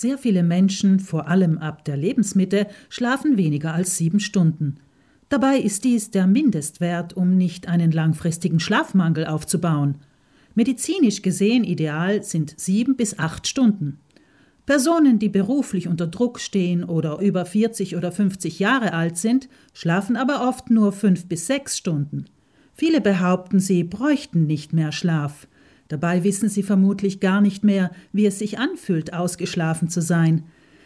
Sehr viele Menschen, vor allem ab der Lebensmitte, schlafen weniger als sieben Stunden. Dabei ist dies der Mindestwert, um nicht einen langfristigen Schlafmangel aufzubauen. Medizinisch gesehen ideal sind sieben bis acht Stunden. Personen, die beruflich unter Druck stehen oder über 40 oder 50 Jahre alt sind, schlafen aber oft nur fünf bis sechs Stunden. Viele behaupten, sie bräuchten nicht mehr Schlaf. Dabei wissen sie vermutlich gar nicht mehr, wie es sich anfühlt, ausgeschlafen zu sein.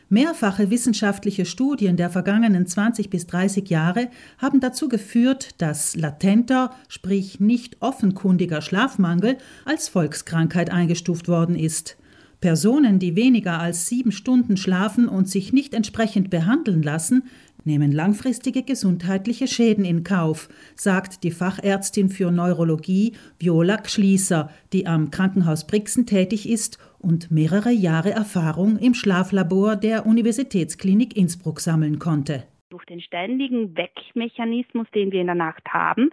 Mehrfache wissenschaftliche Studien der vergangenen 20 bis 30 Jahre haben dazu geführt, dass latenter, sprich nicht offenkundiger Schlafmangel als Volkskrankheit eingestuft worden ist. Personen, die weniger als sieben Stunden schlafen und sich nicht entsprechend behandeln lassen, nehmen langfristige gesundheitliche Schäden in Kauf, sagt die Fachärztin für Neurologie Viola Schließer, die am Krankenhaus Brixen tätig ist und mehrere Jahre Erfahrung im Schlaflabor der Universitätsklinik Innsbruck sammeln konnte. Durch den ständigen Weckmechanismus, den wir in der Nacht haben,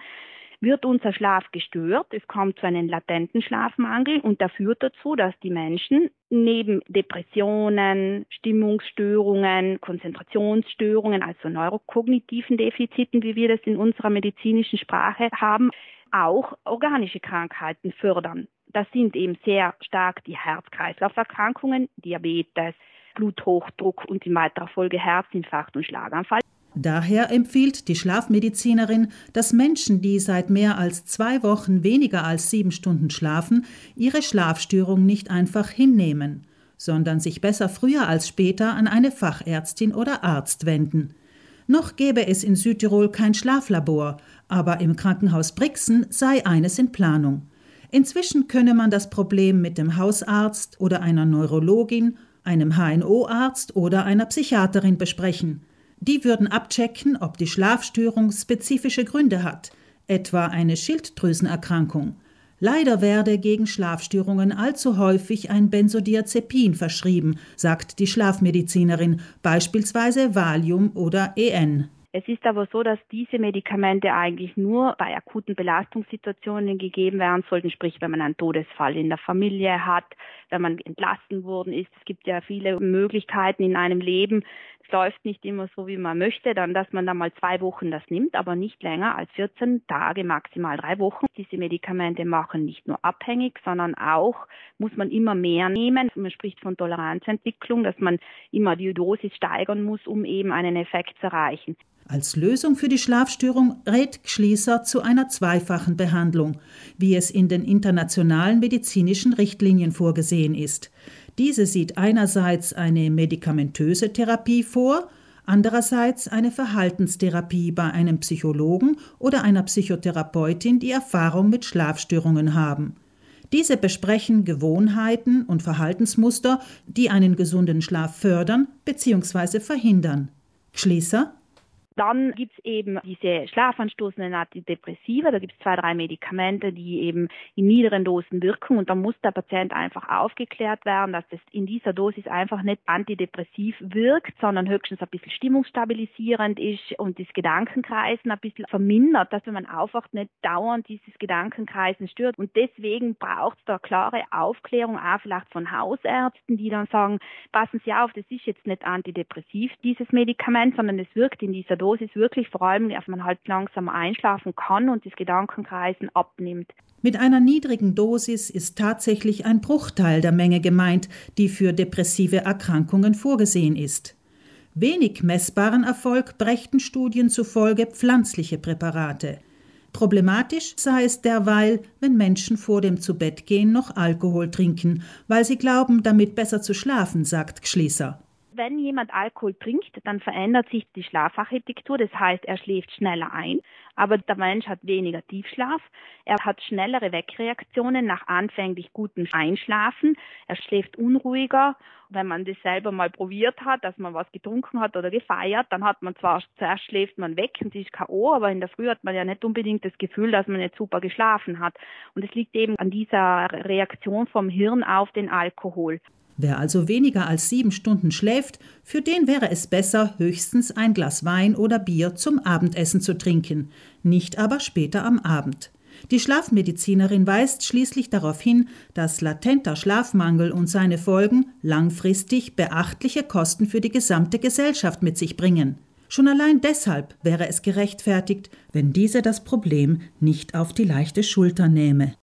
wird unser Schlaf gestört. Es kommt zu einem latenten Schlafmangel und der führt dazu, dass die Menschen neben Depressionen, Stimmungsstörungen, Konzentrationsstörungen, also neurokognitiven Defiziten, wie wir das in unserer medizinischen Sprache haben, auch organische Krankheiten fördern. Das sind eben sehr stark die Herz-Kreislauf-Erkrankungen, Diabetes, Bluthochdruck und in weiterer Folge Herzinfarkt und Schlaganfall. Daher empfiehlt die Schlafmedizinerin, dass Menschen, die seit mehr als zwei Wochen weniger als sieben Stunden schlafen, ihre Schlafstörung nicht einfach hinnehmen, sondern sich besser früher als später an eine Fachärztin oder Arzt wenden. Noch gäbe es in Südtirol kein Schlaflabor, aber im Krankenhaus Brixen sei eines in Planung. Inzwischen könne man das Problem mit dem Hausarzt oder einer Neurologin, einem HNO-Arzt oder einer Psychiaterin besprechen. Die würden abchecken, ob die Schlafstörung spezifische Gründe hat, etwa eine Schilddrüsenerkrankung. Leider werde gegen Schlafstörungen allzu häufig ein Benzodiazepin verschrieben, sagt die Schlafmedizinerin, beispielsweise Valium oder EN. Es ist aber so, dass diese Medikamente eigentlich nur bei akuten Belastungssituationen gegeben werden sollten, sprich wenn man einen Todesfall in der Familie hat, wenn man entlassen worden ist. Es gibt ja viele Möglichkeiten in einem Leben, läuft nicht immer so, wie man möchte, dann, dass man dann mal zwei Wochen das nimmt, aber nicht länger als 14 Tage, maximal drei Wochen. Diese Medikamente machen nicht nur abhängig, sondern auch muss man immer mehr nehmen. Man spricht von Toleranzentwicklung, dass man immer die Dosis steigern muss, um eben einen Effekt zu erreichen. Als Lösung für die Schlafstörung rät Schließer zu einer zweifachen Behandlung, wie es in den internationalen medizinischen Richtlinien vorgesehen ist. Diese sieht einerseits eine medikamentöse Therapie vor, andererseits eine Verhaltenstherapie bei einem Psychologen oder einer Psychotherapeutin, die Erfahrung mit Schlafstörungen haben. Diese besprechen Gewohnheiten und Verhaltensmuster, die einen gesunden Schlaf fördern bzw. verhindern. Schließer dann gibt es eben diese schlafanstoßenden Antidepressiva, da gibt es zwei, drei Medikamente, die eben in niederen Dosen wirken und da muss der Patient einfach aufgeklärt werden, dass das in dieser Dosis einfach nicht antidepressiv wirkt, sondern höchstens ein bisschen stimmungsstabilisierend ist und das Gedankenkreisen ein bisschen vermindert, dass wenn man aufwacht, nicht dauernd dieses Gedankenkreisen stört. Und deswegen braucht es da klare Aufklärung, auch vielleicht von Hausärzten, die dann sagen, passen Sie auf, das ist jetzt nicht antidepressiv, dieses Medikament, sondern es wirkt in dieser Dosis wirklich vor allem, dass man halt langsam einschlafen kann und das Gedankenkreisen abnimmt. Mit einer niedrigen Dosis ist tatsächlich ein Bruchteil der Menge gemeint, die für depressive Erkrankungen vorgesehen ist. Wenig messbaren Erfolg brächten Studien zufolge pflanzliche Präparate. Problematisch sei es derweil, wenn Menschen vor dem Zubettgehen noch Alkohol trinken, weil sie glauben, damit besser zu schlafen, sagt Gschließer wenn jemand Alkohol trinkt, dann verändert sich die Schlafarchitektur. Das heißt, er schläft schneller ein, aber der Mensch hat weniger Tiefschlaf. Er hat schnellere Wegreaktionen nach anfänglich gutem Einschlafen. Er schläft unruhiger. Wenn man das selber mal probiert hat, dass man was getrunken hat oder gefeiert, dann hat man zwar zuerst schläft man weg und ist K.O., aber in der Früh hat man ja nicht unbedingt das Gefühl, dass man jetzt super geschlafen hat. Und es liegt eben an dieser Reaktion vom Hirn auf den Alkohol. Wer also weniger als sieben Stunden schläft, für den wäre es besser, höchstens ein Glas Wein oder Bier zum Abendessen zu trinken, nicht aber später am Abend. Die Schlafmedizinerin weist schließlich darauf hin, dass latenter Schlafmangel und seine Folgen langfristig beachtliche Kosten für die gesamte Gesellschaft mit sich bringen. Schon allein deshalb wäre es gerechtfertigt, wenn diese das Problem nicht auf die leichte Schulter nähme.